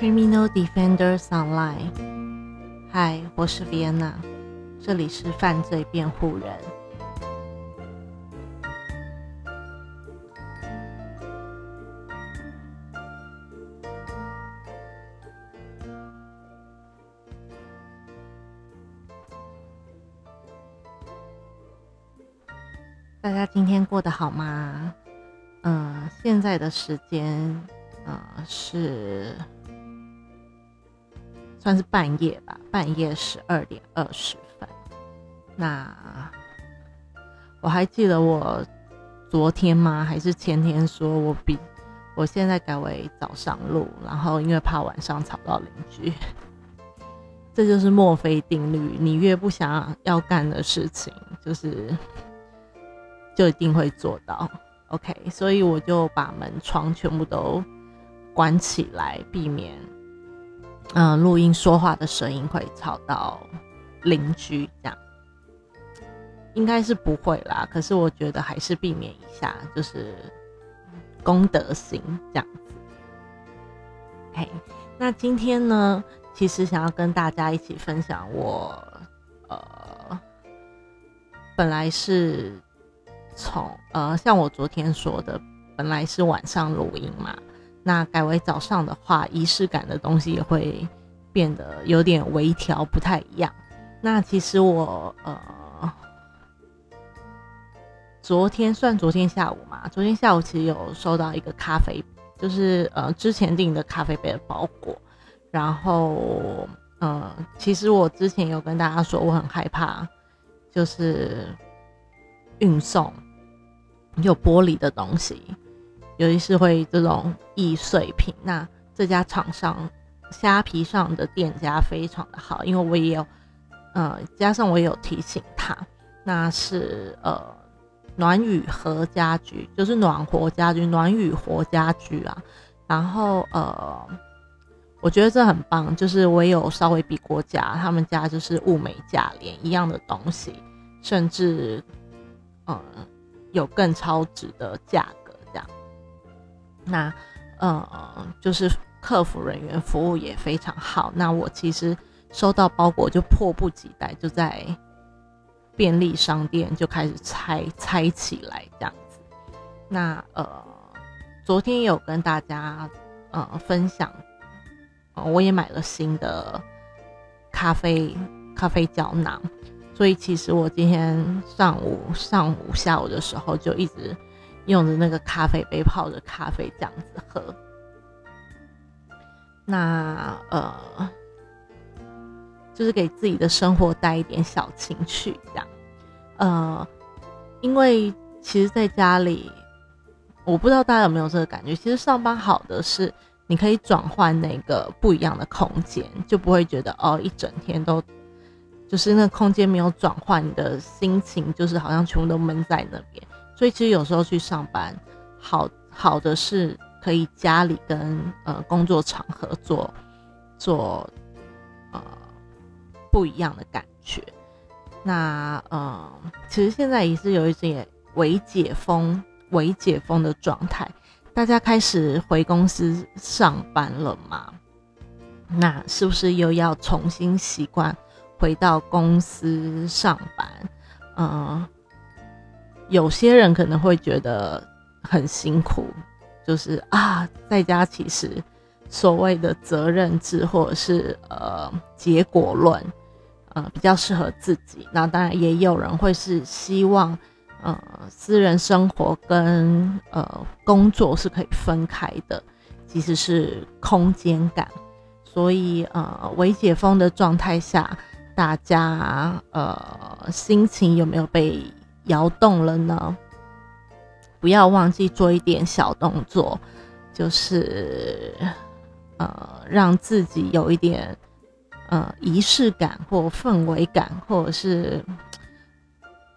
Criminal Defenders Online，嗨，我是 Vienna，这里是犯罪辩护人。大家今天过得好吗？嗯，现在的时间，呃，是算是半夜吧，半夜十二点二十分。那我还记得我昨天吗？还是前天说我比我现在改为早上录，然后因为怕晚上吵到邻居。这就是墨菲定律，你越不想要干的事情，就是就一定会做到。OK，所以我就把门窗全部都关起来，避免嗯录音说话的声音会吵到邻居。这样应该是不会啦，可是我觉得还是避免一下，就是公德心这样子。OK，那今天呢？其实想要跟大家一起分享，我呃本来是从呃像我昨天说的，本来是晚上录音嘛，那改为早上的话，仪式感的东西也会变得有点微调，不太一样。那其实我呃昨天算昨天下午嘛，昨天下午其实有收到一个咖啡，就是呃之前订的咖啡杯的包裹。然后，嗯，其实我之前有跟大家说，我很害怕，就是运送有玻璃的东西，尤其是会这种易碎品。那这家厂商虾皮上的店家非常的好，因为我也有，呃，加上我也有提醒他，那是呃暖雨和家居，就是暖和家居，暖雨和家居啊。然后呃。我觉得这很棒，就是我有稍微比过价，他们家就是物美价廉，一样的东西，甚至，嗯，有更超值的价格。那，呃，就是客服人员服务也非常好。那我其实收到包裹就迫不及待，就在便利商店就开始拆拆起来这样子。那，呃，昨天有跟大家，呃，分享。我也买了新的咖啡咖啡胶囊，所以其实我今天上午、上午、下午的时候就一直用着那个咖啡杯泡着咖啡这样子喝。那呃，就是给自己的生活带一点小情趣，这样。呃，因为其实在家里，我不知道大家有没有这个感觉，其实上班好的是。你可以转换那个不一样的空间，就不会觉得哦，一整天都就是那个空间没有转换，你的心情就是好像全部都闷在那边。所以其实有时候去上班，好好的是可以家里跟呃工作场合做做呃不一样的感觉。那呃，其实现在也是有一点微解封、微解封的状态。大家开始回公司上班了吗？那是不是又要重新习惯回到公司上班？嗯，有些人可能会觉得很辛苦，就是啊，在家其实所谓的责任制或者是呃结果论，呃比较适合自己。那当然也有人会是希望。呃，私人生活跟呃工作是可以分开的，其实是空间感。所以呃，微解封的状态下，大家呃心情有没有被摇动了呢？不要忘记做一点小动作，就是呃让自己有一点呃仪式感或氛围感，或者是。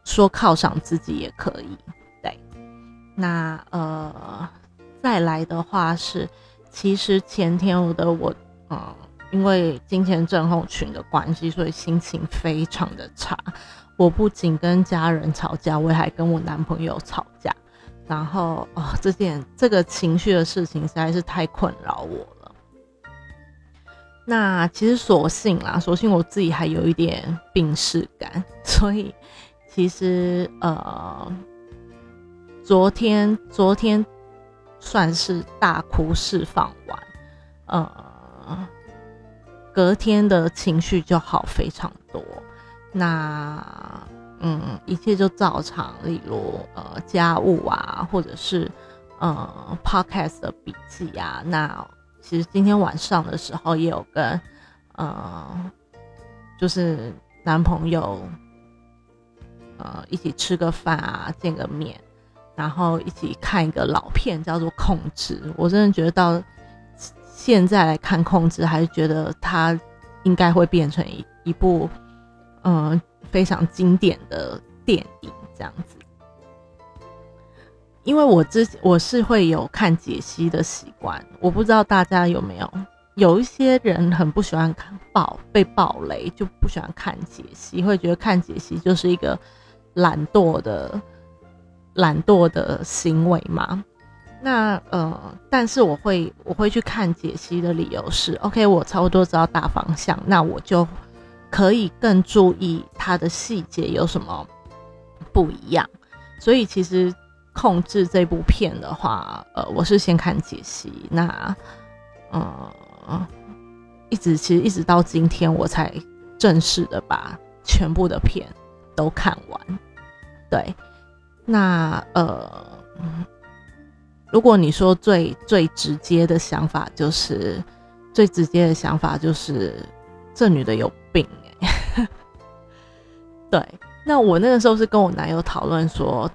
说犒赏自己也可以，对。那呃，再来的话是，其实前天我的我，嗯，因为金钱症候群的关系，所以心情非常的差。我不仅跟家人吵架，我还跟我男朋友吵架。然后哦，这件这个情绪的事情实在是太困扰我了。那其实所幸啦，所幸我自己还有一点病逝感，所以其实呃，昨天昨天算是大哭释放完，呃，隔天的情绪就好非常多。那嗯，一切就照常，例如呃家务啊，或者是呃 podcast 的笔记啊，那。其实今天晚上的时候也有跟，呃，就是男朋友，呃，一起吃个饭啊，见个面，然后一起看一个老片，叫做《控制》。我真的觉得到现在来看《控制》，还是觉得它应该会变成一一部，嗯，非常经典的电影这样子。因为我之我是会有看解析的习惯，我不知道大家有没有。有一些人很不喜欢看爆被暴雷，就不喜欢看解析，会觉得看解析就是一个懒惰的懒惰的行为嘛。那呃，但是我会我会去看解析的理由是，OK，我差不多知道大方向，那我就可以更注意它的细节有什么不一样。所以其实。控制这部片的话，呃，我是先看解析，那，呃，一直其实一直到今天我才正式的把全部的片都看完。对，那呃，如果你说最最直接的想法，就是最直接的想法就是这女的有病。对，那我那个时候是跟我男友讨论说。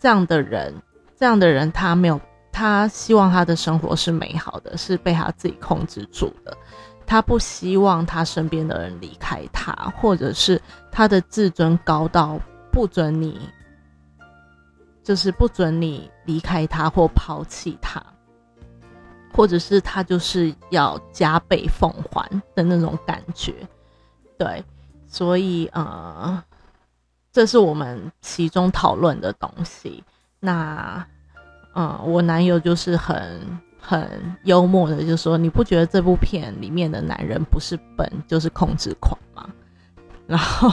这样的人，这样的人，他没有，他希望他的生活是美好的，是被他自己控制住的。他不希望他身边的人离开他，或者是他的自尊高到不准你，就是不准你离开他或抛弃他，或者是他就是要加倍奉还的那种感觉。对，所以呃。这是我们其中讨论的东西。那，嗯，我男友就是很很幽默的，就说：“你不觉得这部片里面的男人不是笨就是控制狂吗？”然后，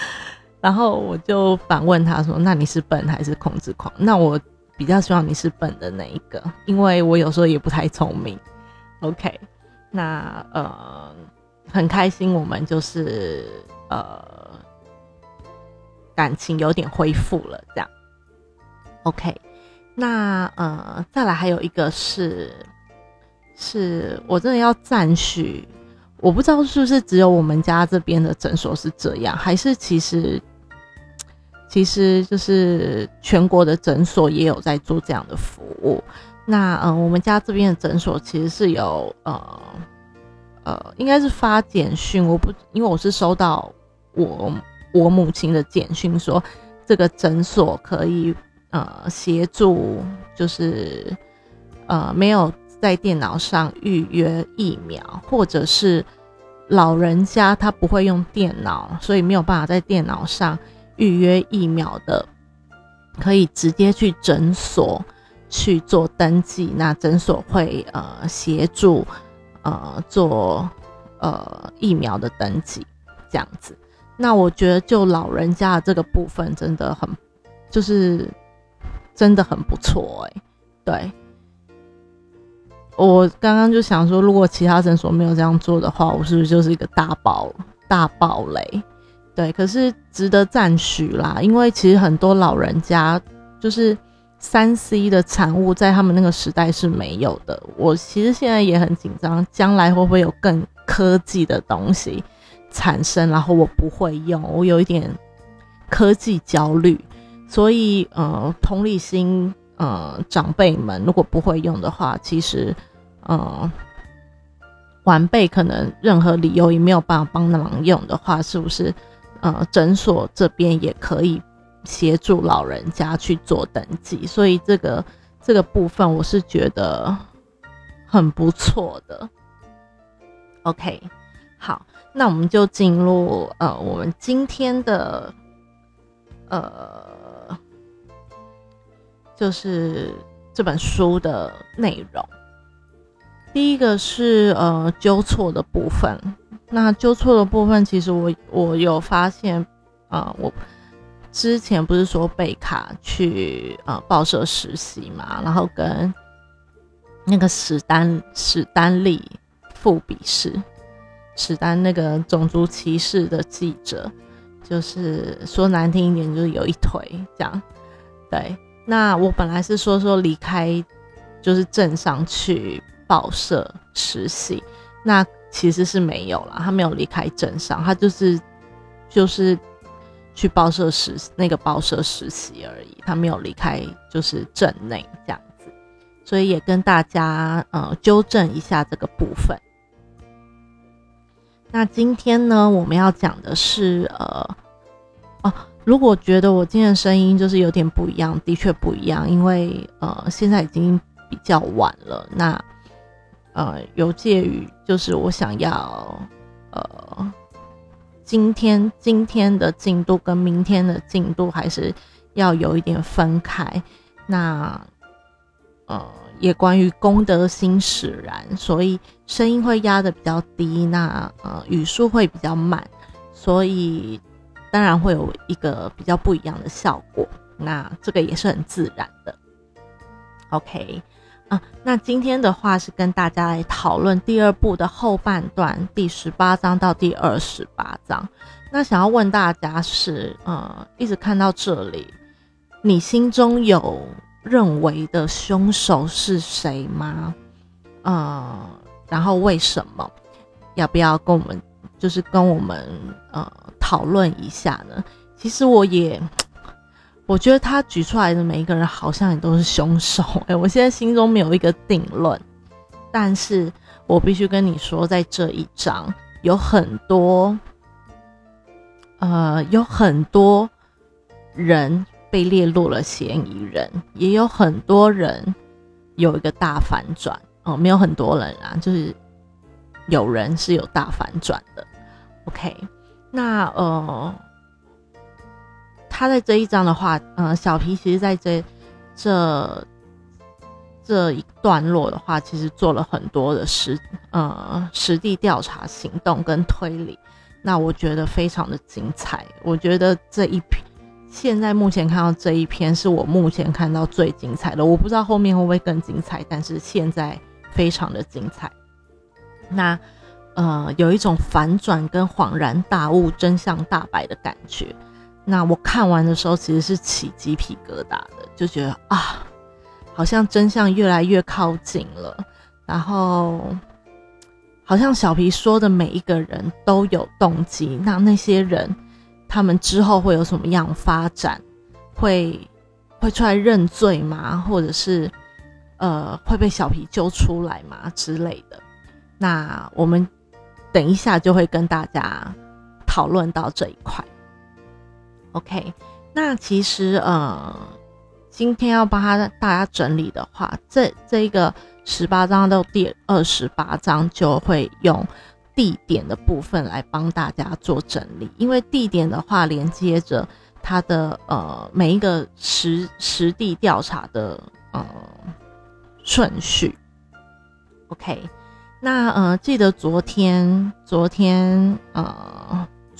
然后我就反问他说：“那你是笨还是控制狂？”那我比较希望你是笨的那一个，因为我有时候也不太聪明。OK，那呃，很开心，我们就是呃。感情有点恢复了，这样，OK。那呃，再来还有一个是，是我真的要赞许，我不知道是不是只有我们家这边的诊所是这样，还是其实其实就是全国的诊所也有在做这样的服务。那呃，我们家这边的诊所其实是有呃呃，应该是发简讯，我不因为我是收到我。我母亲的简讯说，这个诊所可以呃协助，就是呃没有在电脑上预约疫苗，或者是老人家他不会用电脑，所以没有办法在电脑上预约疫苗的，可以直接去诊所去做登记，那诊所会呃协助呃做呃疫苗的登记，这样子。那我觉得，就老人家这个部分，真的很，就是真的很不错哎。对，我刚刚就想说，如果其他诊所没有这样做的话，我是不是就是一个大爆大爆雷？对，可是值得赞许啦，因为其实很多老人家就是三 C 的产物，在他们那个时代是没有的。我其实现在也很紧张，将来会不会有更科技的东西？产生，然后我不会用，我有一点科技焦虑，所以呃，同理心，呃，长辈们如果不会用的话，其实，呃，晚辈可能任何理由也没有办法帮忙用的话，是不是？呃，诊所这边也可以协助老人家去做登记，所以这个这个部分我是觉得很不错的。OK，好。那我们就进入呃，我们今天的呃，就是这本书的内容。第一个是呃纠错的部分，那纠错的部分，其实我我有发现，啊，我之前不是说贝卡去呃报社实习嘛，然后跟那个史丹史丹利副笔试，史丹那个种族歧视的记者，就是说难听一点，就是有一腿这样，对。那我本来是说说离开，就是镇上去。报社实习，那其实是没有了，他没有离开镇上，他就是就是去报社实那个报社实习而已，他没有离开就是镇内这样子，所以也跟大家呃纠正一下这个部分。那今天呢，我们要讲的是呃哦，如果觉得我今天的声音就是有点不一样，的确不一样，因为呃现在已经比较晚了，那。呃，有介于就是我想要，呃，今天今天的进度跟明天的进度还是要有一点分开。那呃，也关于功德心使然，所以声音会压的比较低，那呃语速会比较慢，所以当然会有一个比较不一样的效果。那这个也是很自然的。OK。啊，那今天的话是跟大家来讨论第二部的后半段，第十八章到第二十八章。那想要问大家是，呃，一直看到这里，你心中有认为的凶手是谁吗？呃，然后为什么？要不要跟我们，就是跟我们呃讨论一下呢？其实我也。我觉得他举出来的每一个人好像也都是凶手，哎，我现在心中没有一个定论，但是我必须跟你说，在这一章有很多，呃，有很多人被列入了嫌疑人，也有很多人有一个大反转，哦，没有很多人啊，就是有人是有大反转的，OK，那呃。他在这一章的话，嗯，小皮其实在这这这一段落的话，其实做了很多的实呃实地调查行动跟推理，那我觉得非常的精彩。我觉得这一篇现在目前看到这一篇是我目前看到最精彩的，我不知道后面会不会更精彩，但是现在非常的精彩。那呃，有一种反转跟恍然大悟、真相大白的感觉。那我看完的时候，其实是起鸡皮疙瘩的，就觉得啊，好像真相越来越靠近了。然后，好像小皮说的每一个人都有动机，那那些人他们之后会有什么样发展？会会出来认罪吗？或者是呃会被小皮揪出来吗之类的？那我们等一下就会跟大家讨论到这一块。OK，那其实呃，今天要帮他大家整理的话，这这一个十八章到第二十八章就会用地点的部分来帮大家做整理，因为地点的话连接着他的呃每一个实实地调查的呃顺序。OK，那呃记得昨天昨天呃。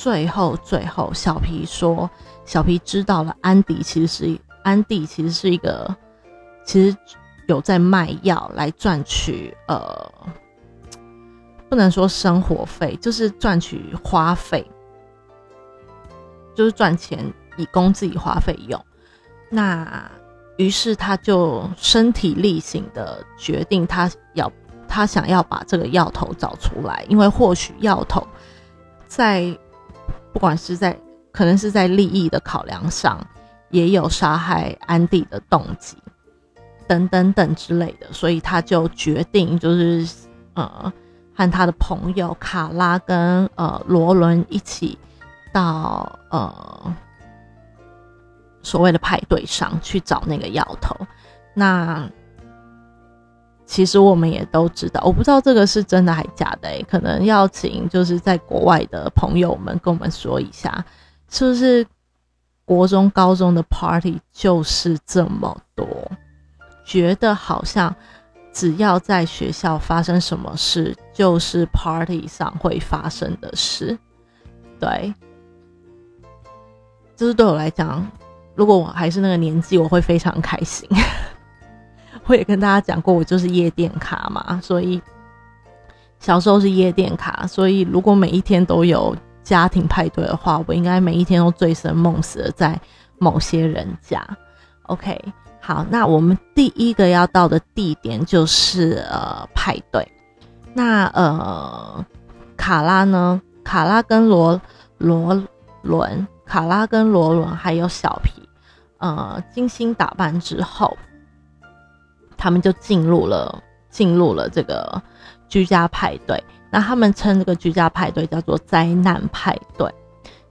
最后，最后，小皮说：“小皮知道了，安迪其实是安迪，其实是一个，其实有在卖药来赚取，呃，不能说生活费，就是赚取花费，就是赚钱以供自己花费用。那于是他就身体力行的决定，他要他想要把这个药头找出来，因为或许药头在。”不管是在可能是在利益的考量上，也有杀害安迪的动机，等等等之类的，所以他就决定就是呃和他的朋友卡拉跟呃罗伦一起到呃所谓的派对上去找那个药头。那其实我们也都知道，我不知道这个是真的还假的可能要请就是在国外的朋友们跟我们说一下，是不是国中、高中的 party 就是这么多？觉得好像只要在学校发生什么事，就是 party 上会发生的事。对，就是对我来讲，如果我还是那个年纪，我会非常开心。我也跟大家讲过，我就是夜店卡嘛，所以小时候是夜店卡，所以如果每一天都有家庭派对的话，我应该每一天都醉生梦死的在某些人家。OK。好，那我们第一个要到的地点就是呃派对。那呃卡拉呢？卡拉跟罗罗伦，卡拉跟罗伦还有小皮，呃精心打扮之后，他们就进入了进入了这个居家派对。那他们称这个居家派对叫做灾难派对。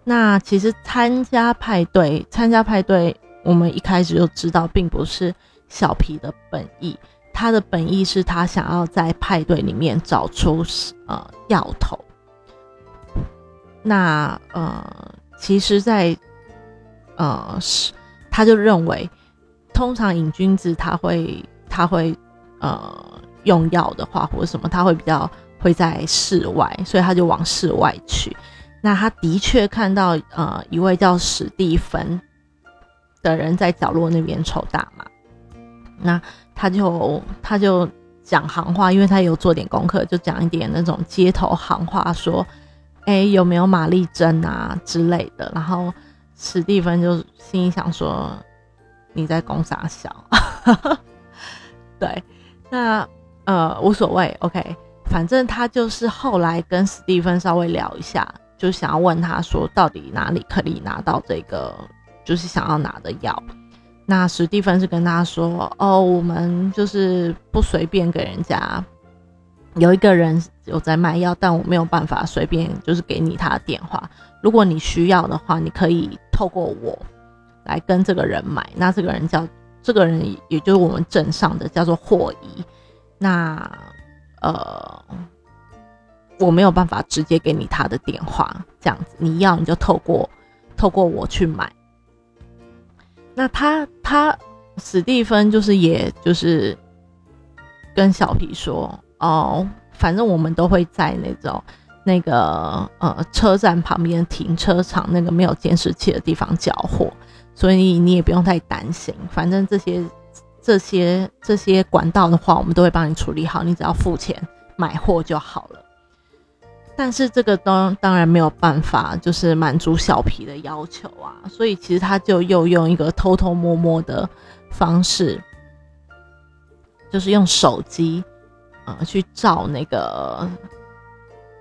那其实参加派对，参加派对。我们一开始就知道，并不是小皮的本意，他的本意是他想要在派对里面找出呃药头。那呃，其实，在呃是，他就认为，通常瘾君子他会他会呃用药的话或者什么，他会比较会在室外，所以他就往室外去。那他的确看到呃一位叫史蒂芬。的人在角落那边抽大麻，那他就他就讲行话，因为他有做点功课，就讲一点那种街头行话，说，哎，有没有玛丽珍啊之类的。然后史蒂芬就心里想说，你在攻啥小？对，那呃无所谓，OK，反正他就是后来跟史蒂芬稍微聊一下，就想要问他说，到底哪里可以拿到这个。就是想要拿的药，那史蒂芬是跟他说：“哦，我们就是不随便给人家，有一个人有在卖药，但我没有办法随便就是给你他的电话。如果你需要的话，你可以透过我来跟这个人买。那这个人叫这个人，也就是我们镇上的叫做霍伊。那呃，我没有办法直接给你他的电话，这样子你要你就透过透过我去买。”那他他史蒂芬就是也就是跟小皮说哦，反正我们都会在那种那个呃车站旁边停车场那个没有监视器的地方缴货，所以你也不用太担心。反正这些这些这些管道的话，我们都会帮你处理好，你只要付钱买货就好了。但是这个当当然没有办法，就是满足小皮的要求啊，所以其实他就又用一个偷偷摸摸的方式，就是用手机，呃，去照那个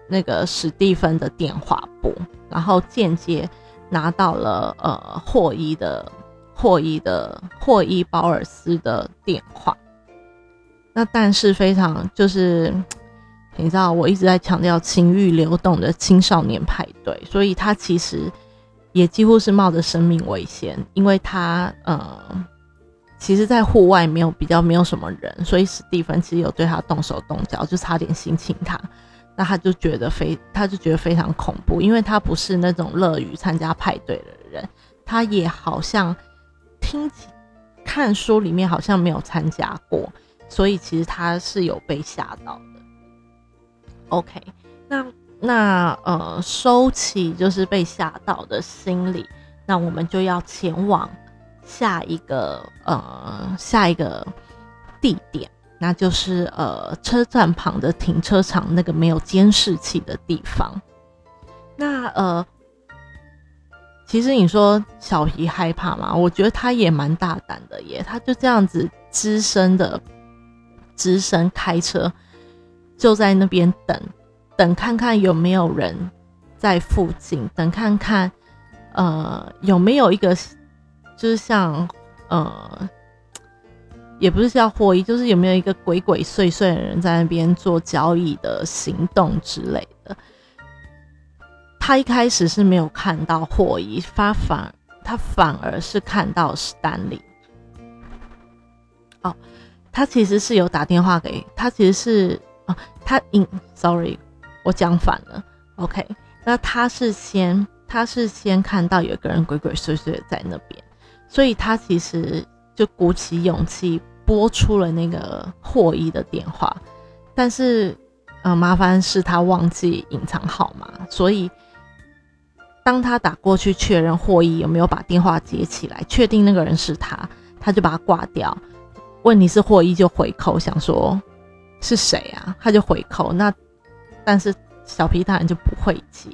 那个史蒂芬的电话簿，然后间接拿到了呃霍伊的霍伊的霍伊保尔斯的电话。那但是非常就是。你知道我一直在强调情欲流动的青少年派对，所以他其实也几乎是冒着生命危险，因为他呃，其实，在户外没有比较没有什么人，所以史蒂芬其实有对他动手动脚，就差点性侵他，那他就觉得非他就觉得非常恐怖，因为他不是那种乐于参加派对的人，他也好像听起看书里面好像没有参加过，所以其实他是有被吓到的。OK，那那呃，收起就是被吓到的心理，那我们就要前往下一个呃下一个地点，那就是呃车站旁的停车场那个没有监视器的地方。那呃，其实你说小皮害怕吗？我觉得他也蛮大胆的耶，他就这样子只身的只身开车。就在那边等，等看看有没有人在附近，等看看，呃，有没有一个，就是像，呃，也不是叫霍伊，就是有没有一个鬼鬼祟祟的人在那边做交易的行动之类的。他一开始是没有看到霍伊，发反他反而是看到史丹利。哦，他其实是有打电话给他，其实是。啊，他因 sorry，我讲反了。OK，那他是先，他是先看到有一个人鬼鬼祟祟的在那边，所以他其实就鼓起勇气拨出了那个霍伊的电话，但是呃，麻烦是他忘记隐藏号码，所以当他打过去确认霍伊有没有把电话接起来，确定那个人是他，他就把他挂掉。问题是霍伊就回扣，想说是谁啊？他就回扣，那但是小皮当然就不会接。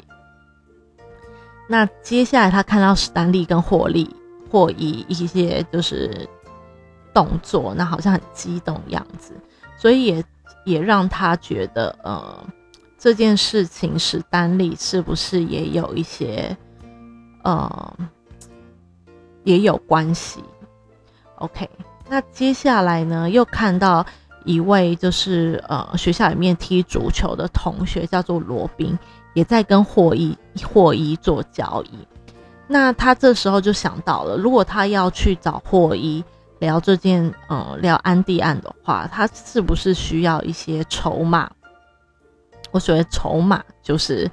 那接下来他看到史丹利跟霍利霍伊一些就是动作，那好像很激动样子，所以也也让他觉得，呃，这件事情史丹利是不是也有一些，呃，也有关系？OK，那接下来呢，又看到一位就是呃学校里面踢足球的同学，叫做罗宾。也在跟霍伊霍伊做交易，那他这时候就想到了，如果他要去找霍伊聊这件，呃，聊安迪案的话，他是不是需要一些筹码？我所谓筹码，就是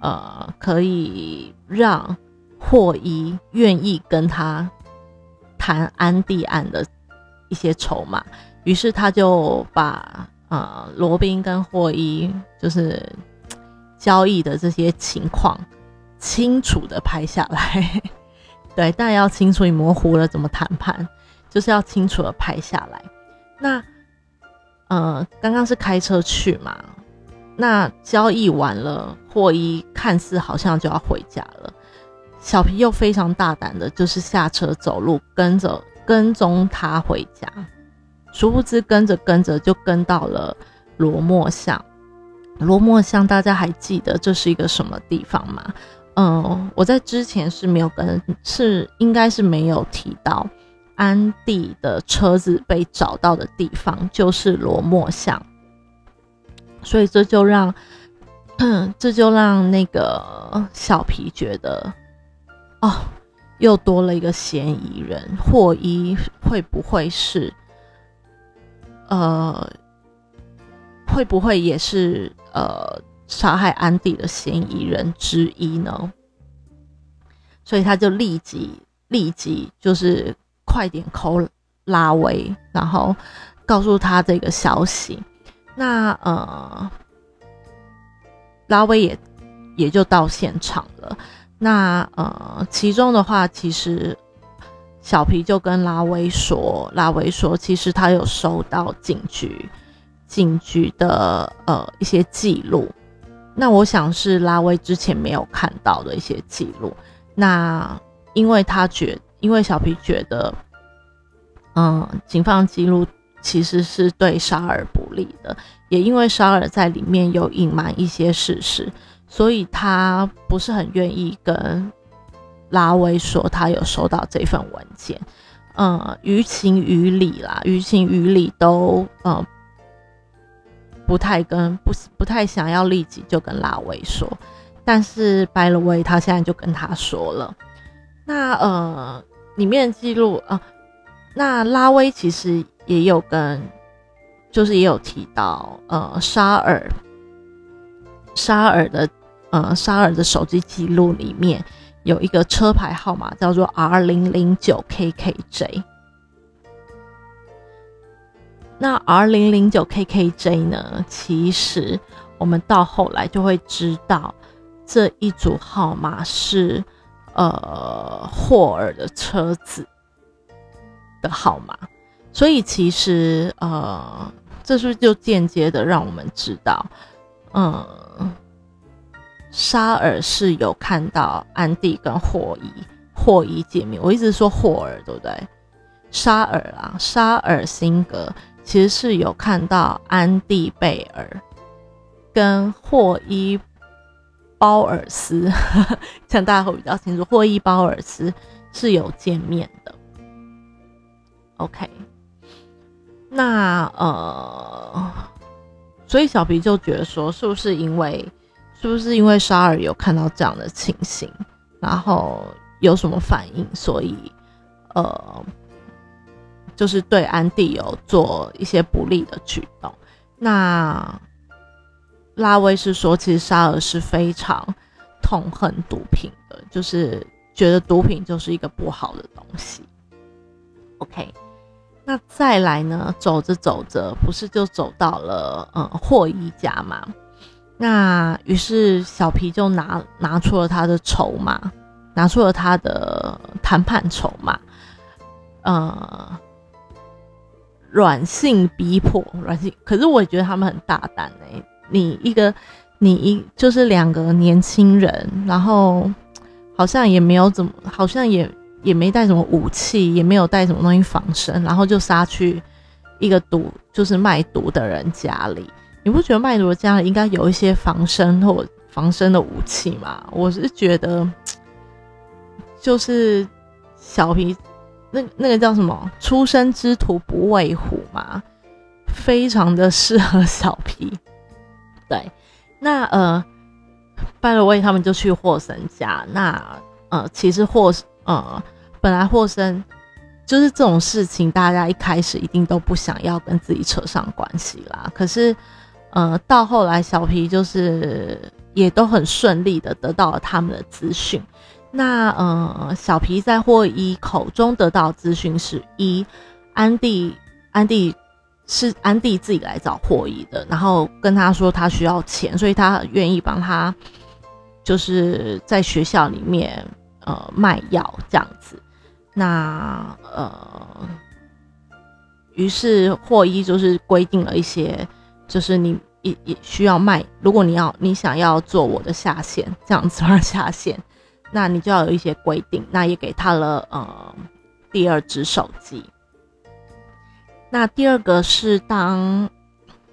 呃，可以让霍伊愿意跟他谈安迪案的一些筹码。于是他就把呃罗宾跟霍伊就是。交易的这些情况清楚的拍下来，对，但要清楚，你模糊了怎么谈判？就是要清楚的拍下来。那，呃，刚刚是开车去嘛？那交易完了，霍伊看似好像就要回家了，小皮又非常大胆的，就是下车走路跟着跟踪他回家，殊不知跟着跟着就跟到了罗莫巷。罗莫巷，大家还记得这是一个什么地方吗？嗯，我在之前是没有跟，是应该是没有提到安迪的车子被找到的地方就是罗莫巷，所以这就让，这就让那个小皮觉得，哦，又多了一个嫌疑人，霍伊会不会是，呃？会不会也是呃杀害安迪的嫌疑人之一呢？所以他就立即立即就是快点扣拉威，然后告诉他这个消息。那呃拉威也也就到现场了。那呃其中的话，其实小皮就跟拉威说，拉威说其实他有收到警局。警局的呃一些记录，那我想是拉威之前没有看到的一些记录。那因为他觉，因为小皮觉得，嗯，警方记录其实是对沙尔不利的，也因为沙尔在里面有隐瞒一些事实，所以他不是很愿意跟拉威说他有收到这份文件。嗯，于情于理啦，于情于理都嗯。不太跟不不太想要立即就跟拉威说，但是白了威他现在就跟他说了。那呃，里面记录啊，那拉威其实也有跟，就是也有提到呃，沙尔沙尔的呃沙尔的手机记录里面有一个车牌号码叫做 R 零零九 KKJ。那 R 零零九 KKJ 呢？其实我们到后来就会知道，这一组号码是呃霍尔的车子的号码，所以其实呃，这是就间接的让我们知道，嗯，沙尔是有看到安迪跟霍伊霍伊见面。我一直说霍尔，对不对？沙尔啊，沙尔辛格。其实是有看到安迪贝尔跟霍伊包尔斯，这样大家会比较清楚。霍伊包尔斯是有见面的。OK，那呃，所以小皮就觉得说，是不是因为是不是因为沙尔有看到这样的情形，然后有什么反应，所以呃。就是对安迪有做一些不利的举动。那拉威是说，其实沙尔是非常痛恨毒品的，就是觉得毒品就是一个不好的东西。OK，那再来呢，走着走着，不是就走到了嗯霍伊家吗？那于是小皮就拿拿出了他的筹码，拿出了他的谈判筹码，呃，软性逼迫，软性。可是我也觉得他们很大胆哎，你一个你一就是两个年轻人，然后好像也没有怎么，好像也也没带什么武器，也没有带什么东西防身，然后就杀去一个毒就是卖毒的人家里。你不觉得卖毒的家里应该有一些防身或防身的武器吗？我是觉得，就是小皮那那个叫什么“初生之犊不畏虎”嘛，非常的适合小皮。对，那呃，拜了威他们就去霍森家。那呃，其实霍呃，本来霍森就是这种事情，大家一开始一定都不想要跟自己扯上关系啦。可是。呃，到后来小皮就是也都很顺利的得到了他们的资讯。那呃，小皮在霍伊口中得到资讯是一，安迪安迪是安迪自己来找霍伊的，然后跟他说他需要钱，所以他愿意帮他就是在学校里面呃卖药这样子。那呃，于是霍伊就是规定了一些。就是你也也需要卖，如果你要你想要做我的下线这样子而下线，那你就要有一些规定。那也给他了呃第二只手机。那第二个是当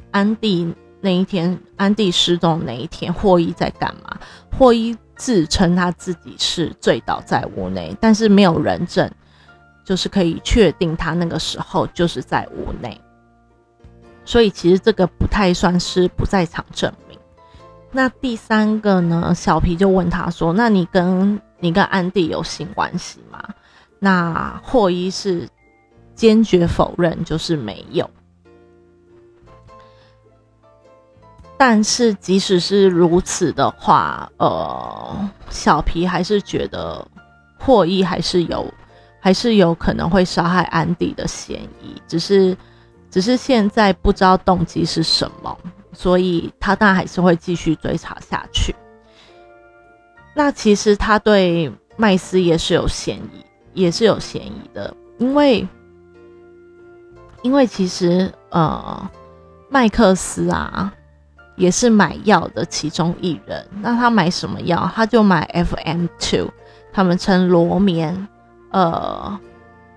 安迪那一天，安迪失踪那一天，霍伊在干嘛？霍伊自称他自己是醉倒在屋内，但是没有人证，就是可以确定他那个时候就是在屋内。所以其实这个不太算是不在场证明。那第三个呢？小皮就问他说：“那你跟你跟安迪有性关系吗？”那霍伊是坚决否认，就是没有。但是即使是如此的话，呃，小皮还是觉得霍伊还是有，还是有可能会杀害安迪的嫌疑，只是。只是现在不知道动机是什么，所以他当然还是会继续追查下去。那其实他对麦斯也是有嫌疑，也是有嫌疑的，因为因为其实呃麦克斯啊也是买药的其中一人。那他买什么药？他就买 FM two，他们称罗棉，呃，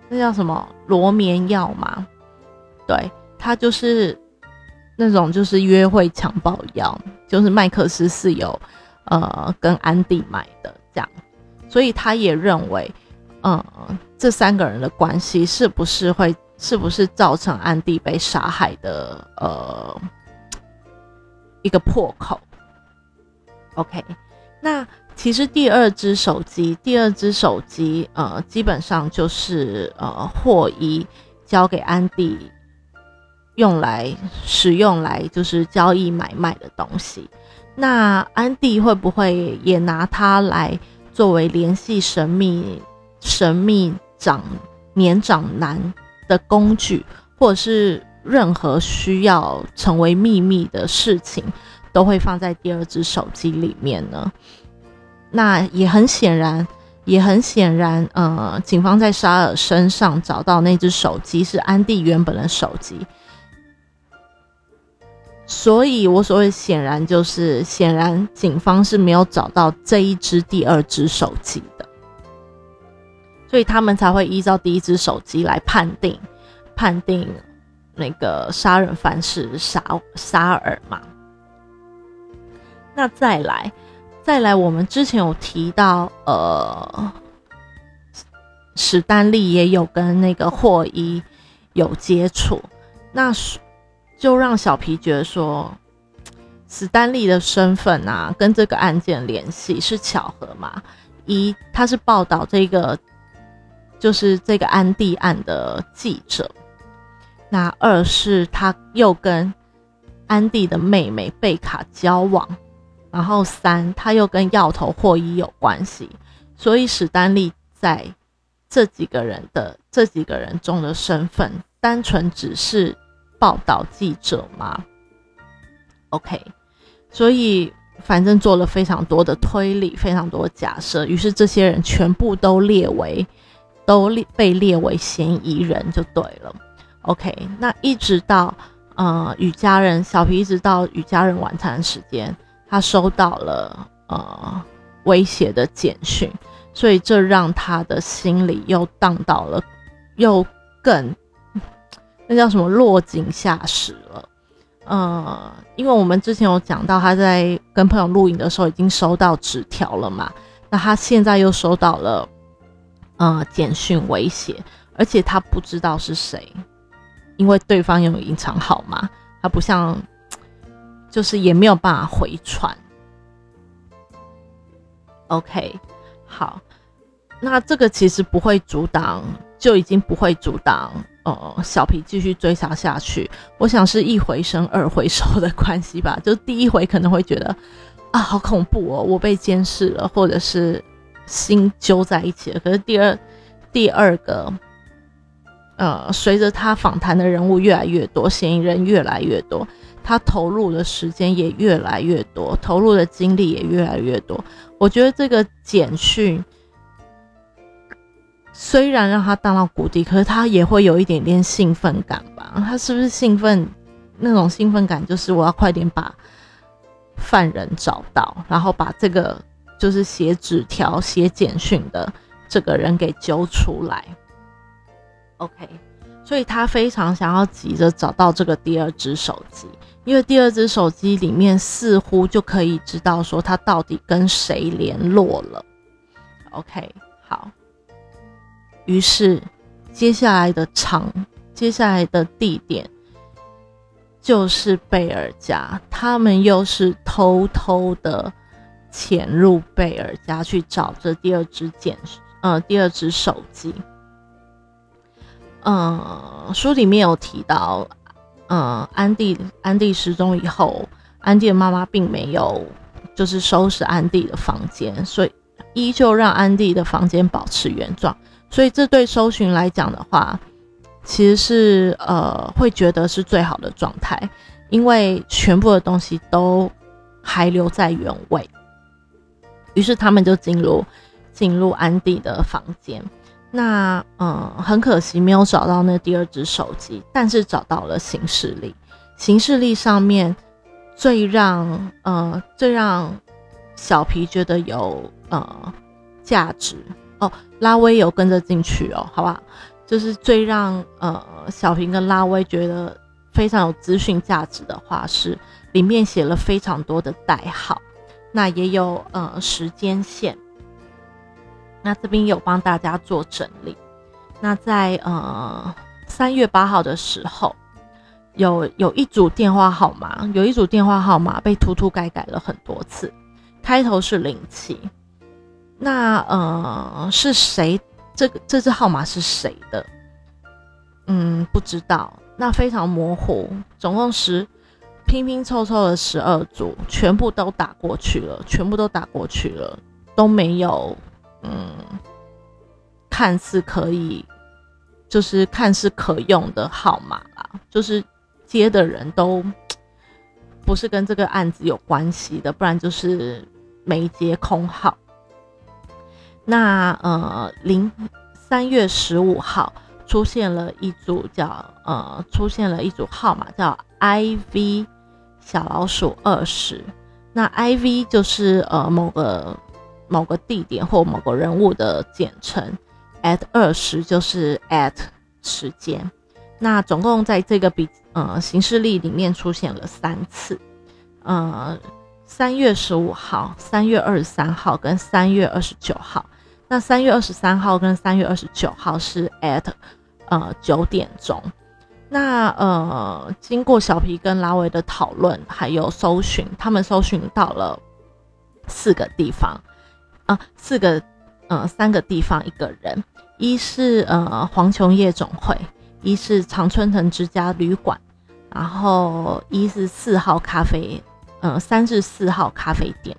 那叫什么罗棉药嘛？对他就是那种就是约会强暴药，就是麦克斯是有呃跟安迪买的这样，所以他也认为，嗯，这三个人的关系是不是会是不是造成安迪被杀害的呃一个破口？OK，那其实第二只手机，第二只手机呃基本上就是呃霍伊交给安迪。用来使用来就是交易买卖的东西，那安迪会不会也拿它来作为联系神秘神秘长年长男的工具，或者是任何需要成为秘密的事情，都会放在第二只手机里面呢？那也很显然，也很显然，呃，警方在沙尔身上找到那只手机是安迪原本的手机。所以，我所谓显然就是显然，警方是没有找到这一只第二只手机的，所以他们才会依照第一只手机来判定判定那个杀人犯是沙沙尔嘛。那再来再来，我们之前有提到，呃，史丹利也有跟那个霍伊有接触，那是。就让小皮觉得说，史丹利的身份啊，跟这个案件联系是巧合吗？一，他是报道这个，就是这个安迪案的记者。那二是他又跟安迪的妹妹贝卡交往，然后三，他又跟药头霍伊有关系，所以史丹利在这几个人的这几个人中的身份。单纯只是报道记者吗？OK，所以反正做了非常多的推理，非常多假设，于是这些人全部都列为都被列为嫌疑人就对了。OK，那一直到呃与家人小皮一直到与家人晚餐时间，他收到了呃威胁的简讯，所以这让他的心里又荡到了，又更那叫什么落井下石了。呃，因为我们之前有讲到他在跟朋友录影的时候已经收到纸条了嘛，那他现在又收到了呃简讯威胁，而且他不知道是谁。因为对方有隐藏号码，他不像，就是也没有办法回传。OK，好，那这个其实不会阻挡，就已经不会阻挡，呃，小皮继续追查下去。我想是一回生二回熟的关系吧。就第一回可能会觉得啊，好恐怖哦，我被监视了，或者是心揪在一起了。可是第二第二个。呃，随着他访谈的人物越来越多，嫌疑人越来越多，他投入的时间也越来越多，投入的精力也越来越多。我觉得这个简讯虽然让他荡到谷底，可是他也会有一点点兴奋感吧？他是不是兴奋？那种兴奋感就是我要快点把犯人找到，然后把这个就是写纸条、写简讯的这个人给揪出来。OK，所以他非常想要急着找到这个第二只手机，因为第二只手机里面似乎就可以知道说他到底跟谁联络了。OK，好，于是接下来的场，接下来的地点就是贝尔家，他们又是偷偷的潜入贝尔家去找这第二只简，呃，第二只手机。嗯，书里面有提到，嗯，安迪安迪失踪以后，安迪的妈妈并没有就是收拾安迪的房间，所以依旧让安迪的房间保持原状。所以这对搜寻来讲的话，其实是呃会觉得是最好的状态，因为全部的东西都还留在原位。于是他们就进入进入安迪的房间。那嗯，很可惜没有找到那第二只手机，但是找到了行事历。行事历上面最让呃最让小皮觉得有呃价值哦，拉威有跟着进去哦，好吧，就是最让呃小皮跟拉威觉得非常有资讯价值的话是里面写了非常多的代号，那也有呃时间线。那这边有帮大家做整理。那在呃三月八号的时候，有有一组电话号码，有一组电话号码被涂涂改改了很多次，开头是零七。那呃是谁？这个这支号码是谁的？嗯，不知道。那非常模糊。总共十拼拼凑凑的十二组，全部都打过去了，全部都打过去了，都没有。嗯，看似可以，就是看似可用的号码啦，就是接的人都不是跟这个案子有关系的，不然就是没接空号。那呃，零三月十五号出现了一组叫呃，出现了一组号码叫 I V 小老鼠二十，那 I V 就是呃某个。某个地点或某个人物的简称，at 二十就是 at 时间。那总共在这个比呃形式例里面出现了三次，呃，三月十五号、三月二十三号跟三月二十九号。那三月二十三号跟三月二十九号是 at 呃九点钟。那呃，经过小皮跟拉维的讨论还有搜寻，他们搜寻到了四个地方。啊，四个，呃，三个地方一个人，一是呃黄琼夜总会，一是常春藤之家旅馆，然后一是四号咖啡，呃，三是四号咖啡店。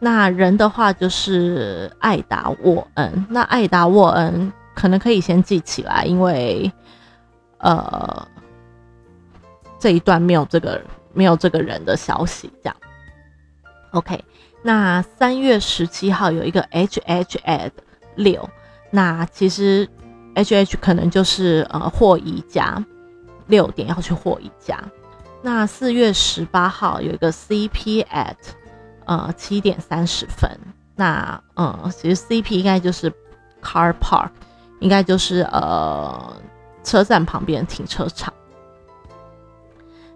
那人的话就是艾达沃恩，那艾达沃恩可能可以先记起来，因为呃这一段没有这个没有这个人的消息，这样。OK，那三月十七号有一个 HH at 六，那其实 HH 可能就是呃霍一家六点要去霍一家。那四月十八号有一个 CP at 呃七点三十分，那嗯其实 CP 应该就是 car park，应该就是呃车站旁边停车场。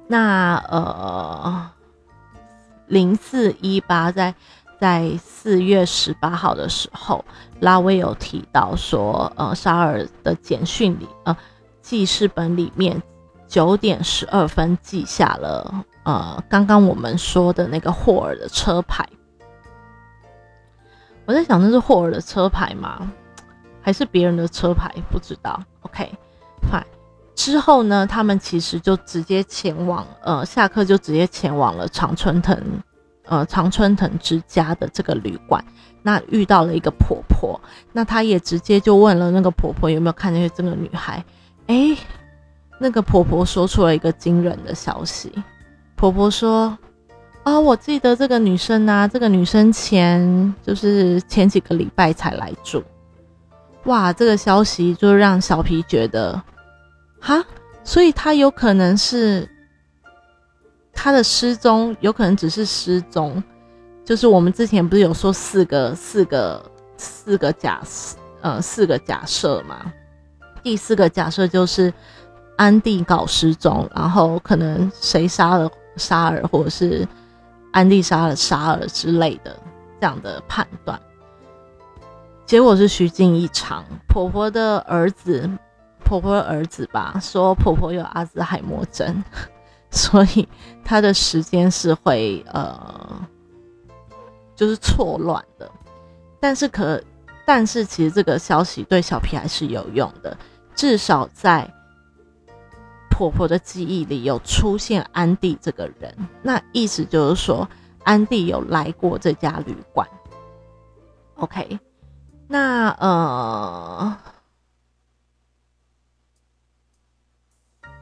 那呃。零四一八在在四月十八号的时候，拉威有提到说，呃，沙尔的简讯里，呃，记事本里面九点十二分记下了，呃，刚刚我们说的那个霍尔的车牌。我在想，那是霍尔的车牌吗？还是别人的车牌？不知道。OK，fine。之后呢，他们其实就直接前往，呃，下课就直接前往了常春藤，呃，常春藤之家的这个旅馆。那遇到了一个婆婆，那她也直接就问了那个婆婆有没有看见这个女孩。哎，那个婆婆说出了一个惊人的消息。婆婆说：“啊，我记得这个女生啊，这个女生前就是前几个礼拜才来住。”哇，这个消息就让小皮觉得。哈，所以他有可能是他的失踪，有可能只是失踪。就是我们之前不是有说四个、四个、四个假呃，四个假设嘛？第四个假设就是安迪搞失踪，然后可能谁杀了沙尔，或者是安迪杀了沙尔之类的这样的判断。结果是虚惊一场，婆婆的儿子。婆婆的儿子吧，说婆婆有阿兹海默症，所以她的时间是会呃，就是错乱的。但是可，但是其实这个消息对小皮还是有用的，至少在婆婆的记忆里有出现安迪这个人。那意思就是说，安迪有来过这家旅馆。OK，那呃。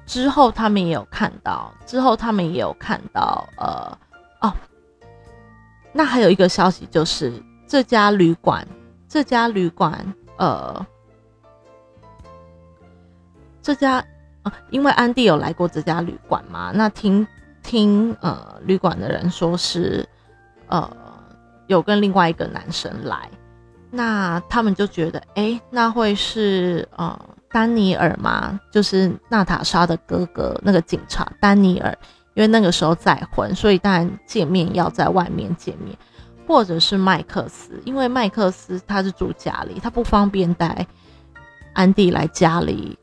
之后他们也有看到，之后他们也有看到，呃，哦，那还有一个消息就是这家旅馆，这家旅馆，呃，这家啊，因为安迪有来过这家旅馆嘛，那听听呃旅馆的人说是，呃，有跟另外一个男生来，那他们就觉得，哎，那会是呃。丹尼尔嘛，就是娜塔莎的哥哥，那个警察丹尼尔，因为那个时候再婚，所以当然见面要在外面见面，或者是麦克斯，因为麦克斯他是住家里，他不方便带安迪来家里，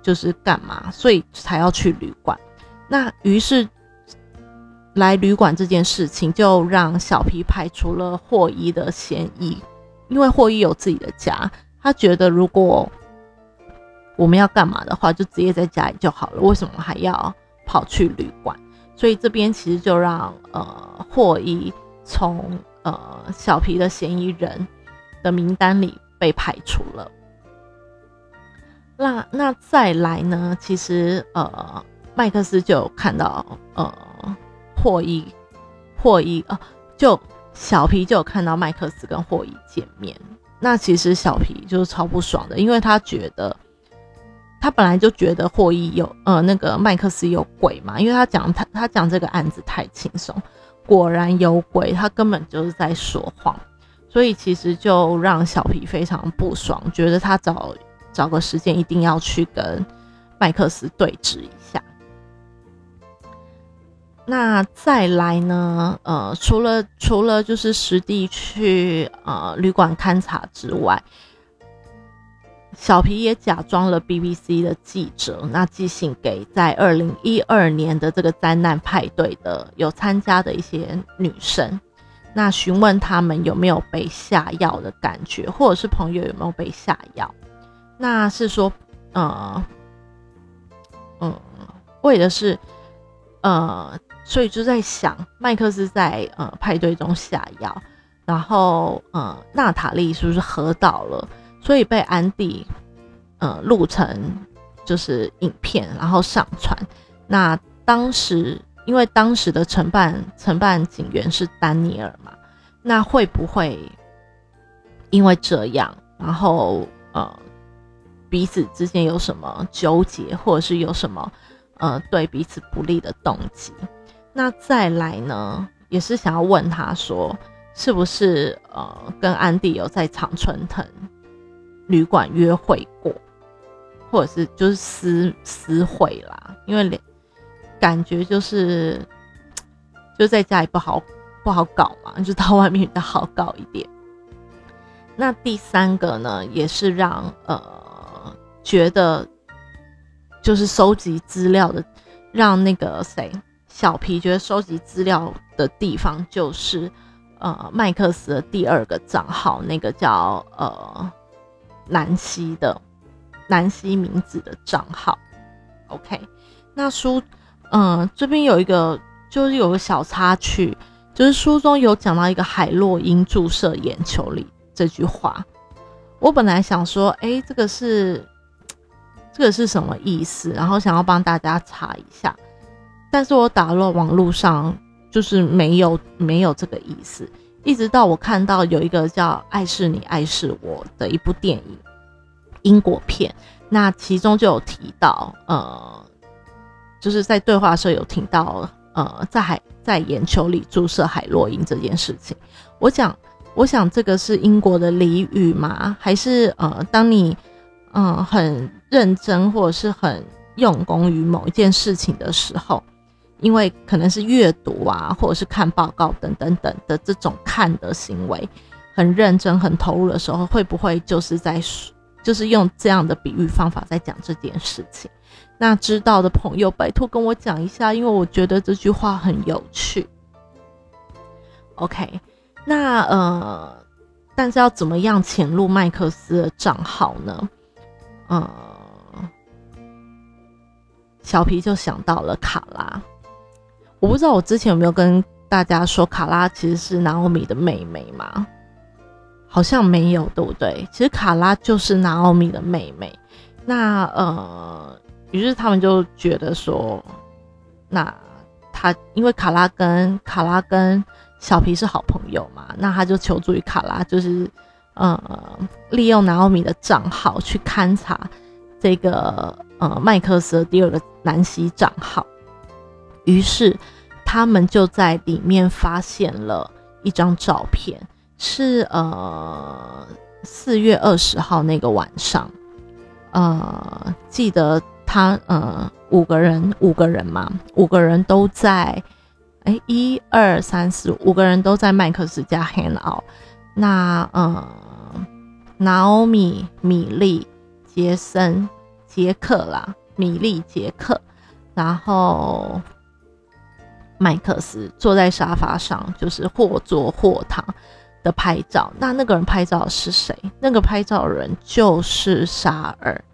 就是干嘛，所以才要去旅馆。那于是来旅馆这件事情，就让小皮排除了霍伊的嫌疑，因为霍伊有自己的家，他觉得如果我们要干嘛的话，就直接在家里就好了。为什么还要跑去旅馆？所以这边其实就让呃霍伊从呃小皮的嫌疑人的名单里被排除了。那那再来呢？其实呃麦克斯就看到呃霍伊霍伊啊，就小皮就有看到麦克斯跟霍伊见面。那其实小皮就是超不爽的，因为他觉得。他本来就觉得霍伊有呃那个麦克斯有鬼嘛，因为他讲他他讲这个案子太轻松，果然有鬼，他根本就是在说谎，所以其实就让小皮非常不爽，觉得他找找个时间一定要去跟麦克斯对峙一下。那再来呢？呃，除了除了就是实地去呃旅馆勘察之外。小皮也假装了 BBC 的记者，那寄信给在二零一二年的这个灾难派对的有参加的一些女生，那询问他们有没有被下药的感觉，或者是朋友有没有被下药。那是说，呃，嗯，为的是，呃，所以就在想，麦克斯在呃派对中下药，然后呃，娜塔莉是不是喝倒了？所以被安迪，呃，录成就是影片，然后上传。那当时因为当时的承办承办警员是丹尼尔嘛，那会不会因为这样，然后呃彼此之间有什么纠结，或者是有什么呃对彼此不利的动机？那再来呢，也是想要问他说，是不是呃跟安迪有在长春藤旅馆约会过？或者是就是私私会啦，因为连感觉就是就在家里不好不好搞嘛，就到外面比较好搞一点。那第三个呢，也是让呃觉得就是收集资料的，让那个谁小皮觉得收集资料的地方就是呃麦克斯的第二个账号，那个叫呃南希的。南希名字的账号，OK。那书，嗯，这边有一个，就是有个小插曲，就是书中有讲到一个海洛因注射眼球里这句话。我本来想说，哎，这个是这个是什么意思？然后想要帮大家查一下，但是我打了网络上，就是没有没有这个意思。一直到我看到有一个叫《爱是你，爱是我》的一部电影。因果片，那其中就有提到，呃，就是在对话时候有听到，呃，在海在眼球里注射海洛因这件事情。我讲，我想这个是英国的俚语吗？还是呃，当你嗯很认真或者是很用功于某一件事情的时候，因为可能是阅读啊，或者是看报告等等等的这种看的行为，很认真、很投入的时候，会不会就是在？就是用这样的比喻方法在讲这件事情。那知道的朋友，拜托跟我讲一下，因为我觉得这句话很有趣。OK，那呃，但是要怎么样潜入麦克斯的账号呢？呃，小皮就想到了卡拉。我不知道我之前有没有跟大家说，卡拉其实是南欧米的妹妹嘛？好像没有，对不对？其实卡拉就是南奥米的妹妹。那呃，于是他们就觉得说，那他因为卡拉跟卡拉跟小皮是好朋友嘛，那他就求助于卡拉，就是呃，利用南奥米的账号去勘察这个呃麦克斯的第二个南希账号。于是他们就在里面发现了一张照片。是呃四月二十号那个晚上，呃记得他呃五个人五个人嘛，五个人都在，哎一二三四五个人都在麦克斯家 hang out。那呃，Naomi、米莉、杰森、杰克啦，米莉、杰克，然后麦克斯坐在沙发上，就是或坐或躺。的拍照，那那个人拍照是谁？那个拍照人就是沙尔。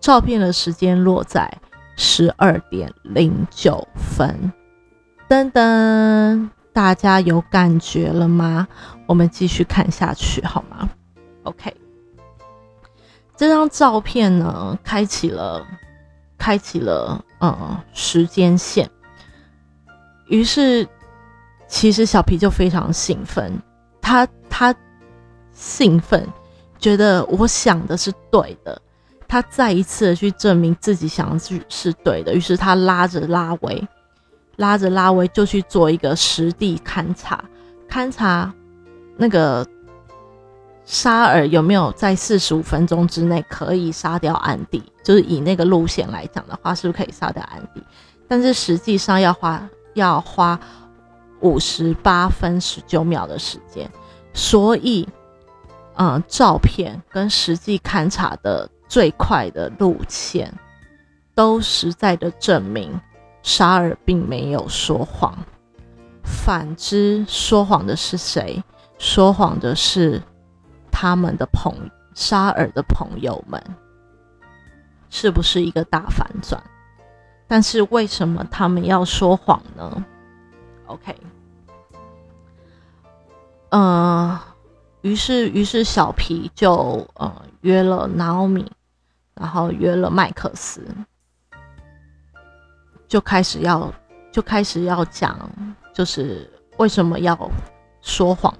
照片的时间落在十二点零九分。噔噔，大家有感觉了吗？我们继续看下去好吗？OK，这张照片呢，开启了，开启了，呃，时间线。于是，其实小皮就非常兴奋。他他兴奋，觉得我想的是对的，他再一次的去证明自己想的是是对的。于是他拉着拉维，拉着拉维就去做一个实地勘察，勘察那个沙尔有没有在四十五分钟之内可以杀掉安迪。就是以那个路线来讲的话，是不是可以杀掉安迪？但是实际上要花要花。五十八分十九秒的时间，所以，嗯，照片跟实际勘察的最快的路线，都实在的证明沙尔并没有说谎。反之，说谎的是谁？说谎的是他们的朋沙尔的朋友们，是不是一个大反转？但是为什么他们要说谎呢？OK。嗯，于是，于是小皮就呃约了 Naomi，然后约了麦克斯，就开始要就开始要讲，就是为什么要说谎，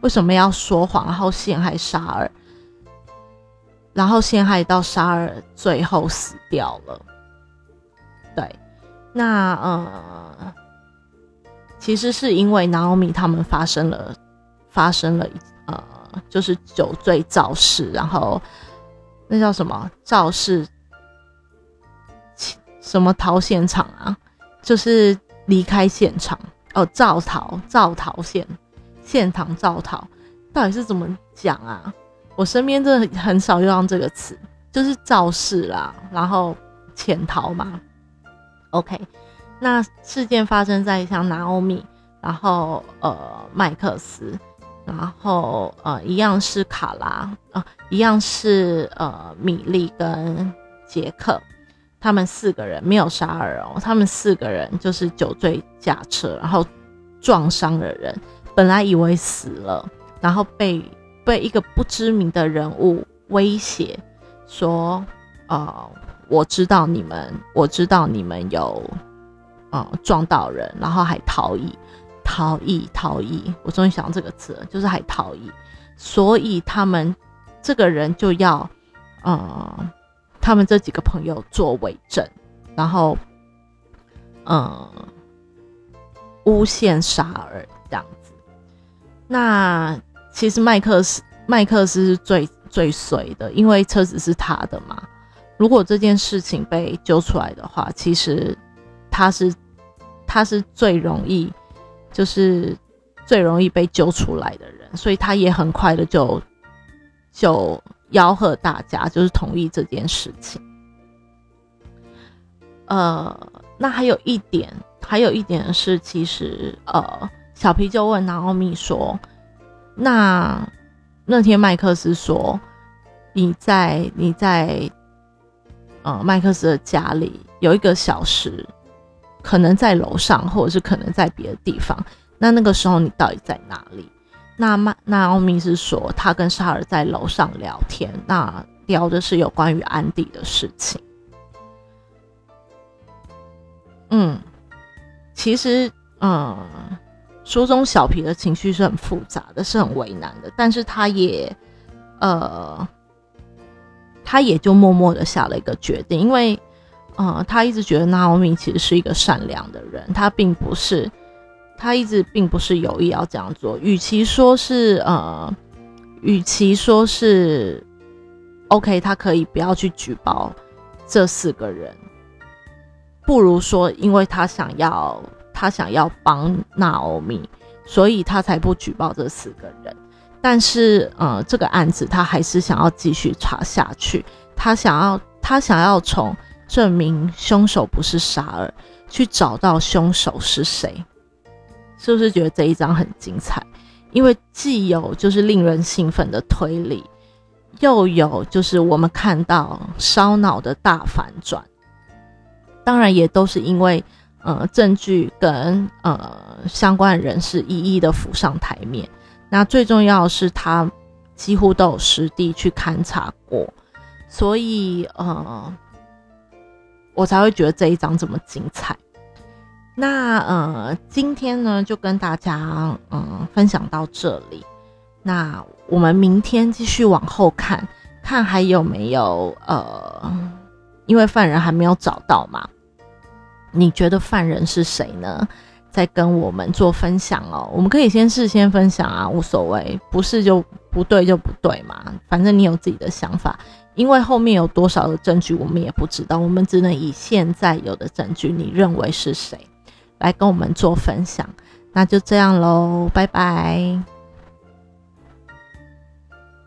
为什么要说谎，然后陷害沙尔，然后陷害到沙尔最后死掉了。对，那呃，其实是因为 Naomi 他们发生了发生了呃，就是酒醉肇事，然后。那叫什么肇事？什么逃现场啊？就是离开现场哦，造逃，造逃现现场造逃，到底是怎么讲啊？我身边真的很少用这个词，就是肇事啦，然后潜逃嘛。OK，那事件发生在像拿欧米，然后呃麦克斯。然后呃，一样是卡拉啊，一样是呃米莉跟杰克，他们四个人没有杀尔哦，他们四个人就是酒醉驾车，然后撞伤了人，本来以为死了，然后被被一个不知名的人物威胁说，呃，我知道你们，我知道你们有呃撞到人，然后还逃逸。逃逸，逃逸！我终于想到这个词了，就是还逃逸。所以他们这个人就要，呃，他们这几个朋友做伪证，然后，嗯，诬陷沙尔这样子。那其实麦克斯，麦克斯是最最衰的，因为车子是他的嘛。如果这件事情被揪出来的话，其实他是他是最容易。就是最容易被揪出来的人，所以他也很快的就就吆喝大家，就是同意这件事情。呃，那还有一点，还有一点是，其实呃，小皮就问拿奥米说：“那那天麦克斯说你在你在呃麦克斯的家里有一个小时。”可能在楼上，或者是可能在别的地方。那那个时候你到底在哪里？那那那奥米是说他跟沙尔在楼上聊天，那聊的是有关于安迪的事情。嗯，其实嗯，书中小皮的情绪是很复杂的，是很为难的，但是他也呃，他也就默默的下了一个决定，因为。嗯，他一直觉得娜奥米其实是一个善良的人，他并不是，他一直并不是有意要这样做。与其说是呃，与其说是 OK，他可以不要去举报这四个人，不如说，因为他想要他想要帮娜奥米，所以他才不举报这四个人。但是呃，这个案子他还是想要继续查下去，他想要他想要从。证明凶手不是沙尔，去找到凶手是谁，是不是觉得这一章很精彩？因为既有就是令人兴奋的推理，又有就是我们看到烧脑的大反转。当然也都是因为呃证据跟呃相关人士一一的浮上台面。那最重要的是他几乎都有实地去勘察过，所以呃。我才会觉得这一章这么精彩。那呃，今天呢就跟大家嗯分享到这里。那我们明天继续往后看，看还有没有呃，因为犯人还没有找到嘛？你觉得犯人是谁呢？再跟我们做分享哦。我们可以先事先分享啊，无所谓，不是就不对就不对嘛，反正你有自己的想法。因为后面有多少的证据，我们也不知道，我们只能以现在有的证据，你认为是谁，来跟我们做分享。那就这样喽，拜拜。